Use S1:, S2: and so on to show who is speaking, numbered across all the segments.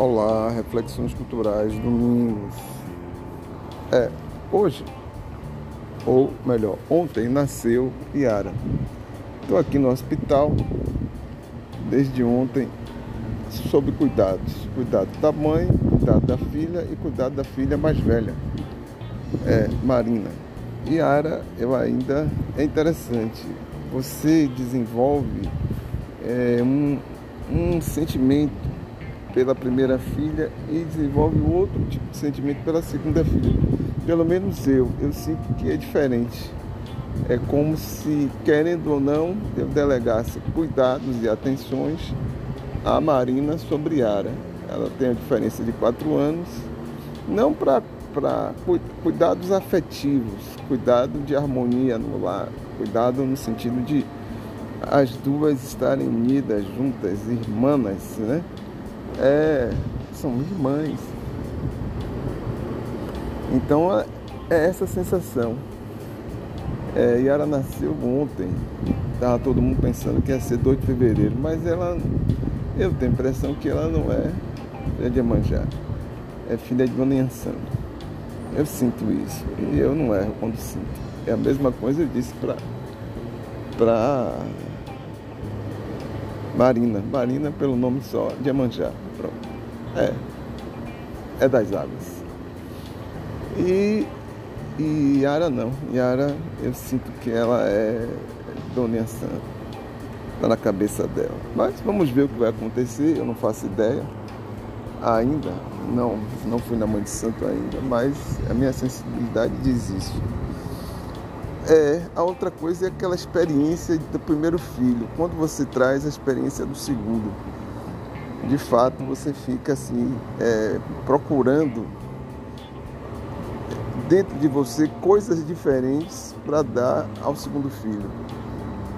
S1: Olá, reflexões culturais, domingos. É, hoje, ou melhor, ontem nasceu Yara. Estou aqui no hospital desde ontem sob cuidados. Cuidado da mãe, cuidado da filha e cuidado da filha mais velha, é, Marina. Yara, eu ainda é interessante. Você desenvolve é, um, um sentimento pela primeira filha e desenvolve outro tipo de sentimento pela segunda filha. Pelo menos eu, eu sinto que é diferente. É como se, querendo ou não, eu delegasse cuidados e atenções à Marina sobre Yara. Ela tem a diferença de quatro anos, não para cuidados afetivos, cuidado de harmonia no lar, cuidado no sentido de as duas estarem unidas, juntas, irmãs, né? É, são irmãs. Então é, é essa sensação. É, Yara nasceu ontem, estava todo mundo pensando que ia ser 2 de fevereiro, mas ela, eu tenho a impressão que ela não é filha de Iemanjá, é filha de Dona. Eu sinto isso, e eu não erro quando sinto. É a mesma coisa eu disse para para Marina. Marina pelo nome só, Iemanjá. Pronto. É. É das águas. E, e Yara não. Yara, eu sinto que ela é Dona Santa. Está na cabeça dela. Mas vamos ver o que vai acontecer. Eu não faço ideia ainda. Não, não fui na Mãe de Santo ainda. Mas a minha sensibilidade diz isso. É, a outra coisa é aquela experiência do primeiro filho. Quando você traz a experiência do segundo, de fato você fica assim, é, procurando dentro de você coisas diferentes para dar ao segundo filho.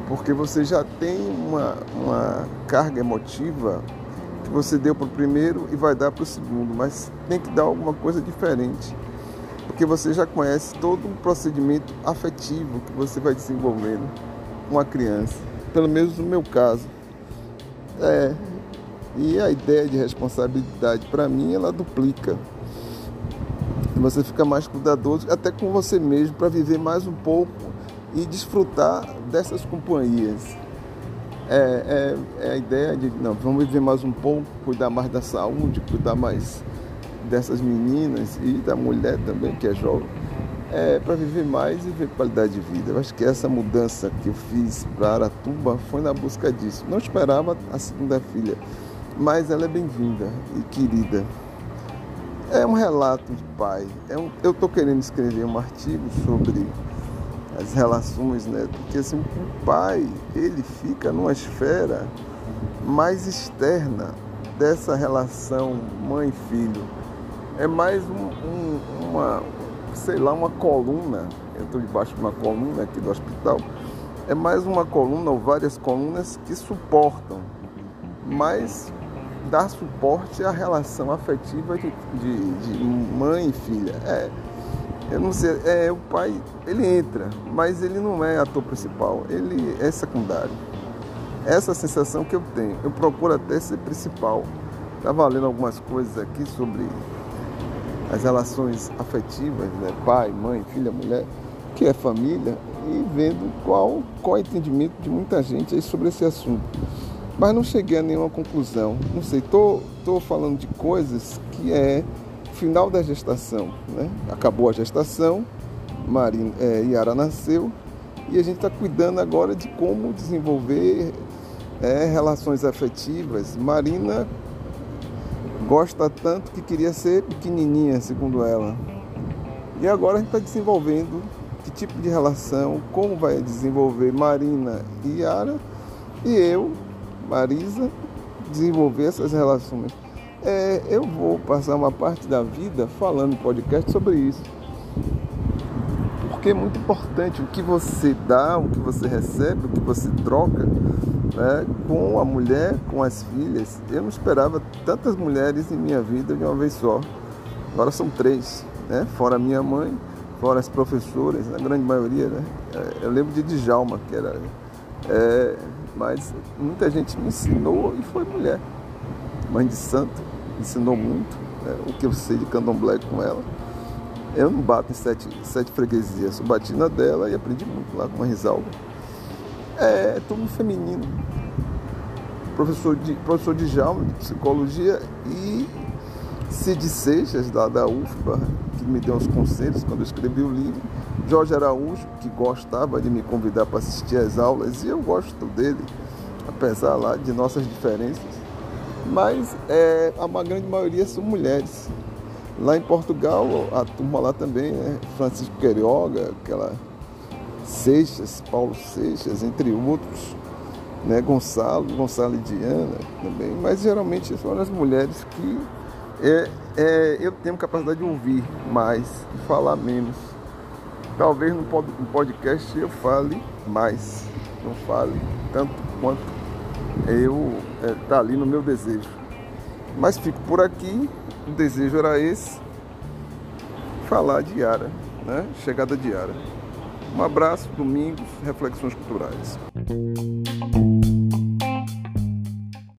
S1: Porque você já tem uma, uma carga emotiva que você deu para o primeiro e vai dar para o segundo, mas tem que dar alguma coisa diferente porque você já conhece todo um procedimento afetivo que você vai desenvolvendo com a criança, pelo menos no meu caso. É, e a ideia de responsabilidade, para mim, ela duplica. Você fica mais cuidadoso, até com você mesmo, para viver mais um pouco e desfrutar dessas companhias. É, é, é, a ideia de, não, vamos viver mais um pouco, cuidar mais da saúde, cuidar mais dessas meninas e da mulher também, que é jovem, é, para viver mais e ver qualidade de vida. Eu acho que essa mudança que eu fiz para Aratuba foi na busca disso. Não esperava a segunda filha, mas ela é bem-vinda e querida. É um relato de pai. É um, eu estou querendo escrever um artigo sobre as relações, né? Porque assim, o pai, ele fica numa esfera mais externa dessa relação mãe-filho é mais um, um, uma, sei lá, uma coluna. Eu estou debaixo de uma coluna aqui do hospital. É mais uma coluna ou várias colunas que suportam, mas dar suporte à relação afetiva de, de, de mãe e filha. É, eu não sei, é o pai, ele entra, mas ele não é ator principal, ele é secundário. Essa sensação que eu tenho, eu procuro até ser principal. Estava lendo algumas coisas aqui sobre as relações afetivas, né? pai, mãe, filha, mulher, que é família, e vendo qual, qual é o entendimento de muita gente sobre esse assunto. Mas não cheguei a nenhuma conclusão. Não sei, estou tô, tô falando de coisas que é final da gestação. Né? Acabou a gestação, Marina, é, Yara nasceu, e a gente está cuidando agora de como desenvolver é, relações afetivas. Marina gosta tanto que queria ser pequenininha, segundo ela. E agora a gente está desenvolvendo que tipo de relação, como vai desenvolver Marina e Yara, e eu, Marisa, desenvolver essas relações. É, eu vou passar uma parte da vida falando podcast sobre isso. Porque é muito importante o que você dá, o que você recebe, o que você troca né, com a mulher, com as filhas. Eu não esperava tantas mulheres em minha vida de uma vez só. Agora são três, né? fora minha mãe, fora as professoras, a grande maioria. Né? É, eu lembro de Djalma, que era. É, mas muita gente me ensinou e foi mulher. Mãe de santo, ensinou muito, né? o que eu sei de candomblé com ela. Eu não bato em sete, sete freguesias, eu bati na dela e aprendi muito lá com a Risalva. É, é tudo feminino. Professor de, professor de Jalma, de psicologia, e Cid Seixas, da, da UFBA, que me deu uns conselhos quando eu escrevi o livro. Jorge Araújo, que gostava de me convidar para assistir às aulas, e eu gosto dele, apesar lá de nossas diferenças. Mas é, a grande maioria são mulheres. Lá em Portugal, a turma lá também, né? Francisco Queiroga, aquela Seixas, Paulo Seixas, entre outros, né? Gonçalo, Gonçalo e Diana também, mas geralmente são as mulheres que é, é, eu tenho capacidade de ouvir mais e falar menos. Talvez no podcast eu fale mais, não fale tanto quanto eu é, tá ali no meu desejo. Mas fico por aqui, o desejo era esse, falar de Yara, né? Chegada de Yara. Um abraço, domingos, reflexões culturais.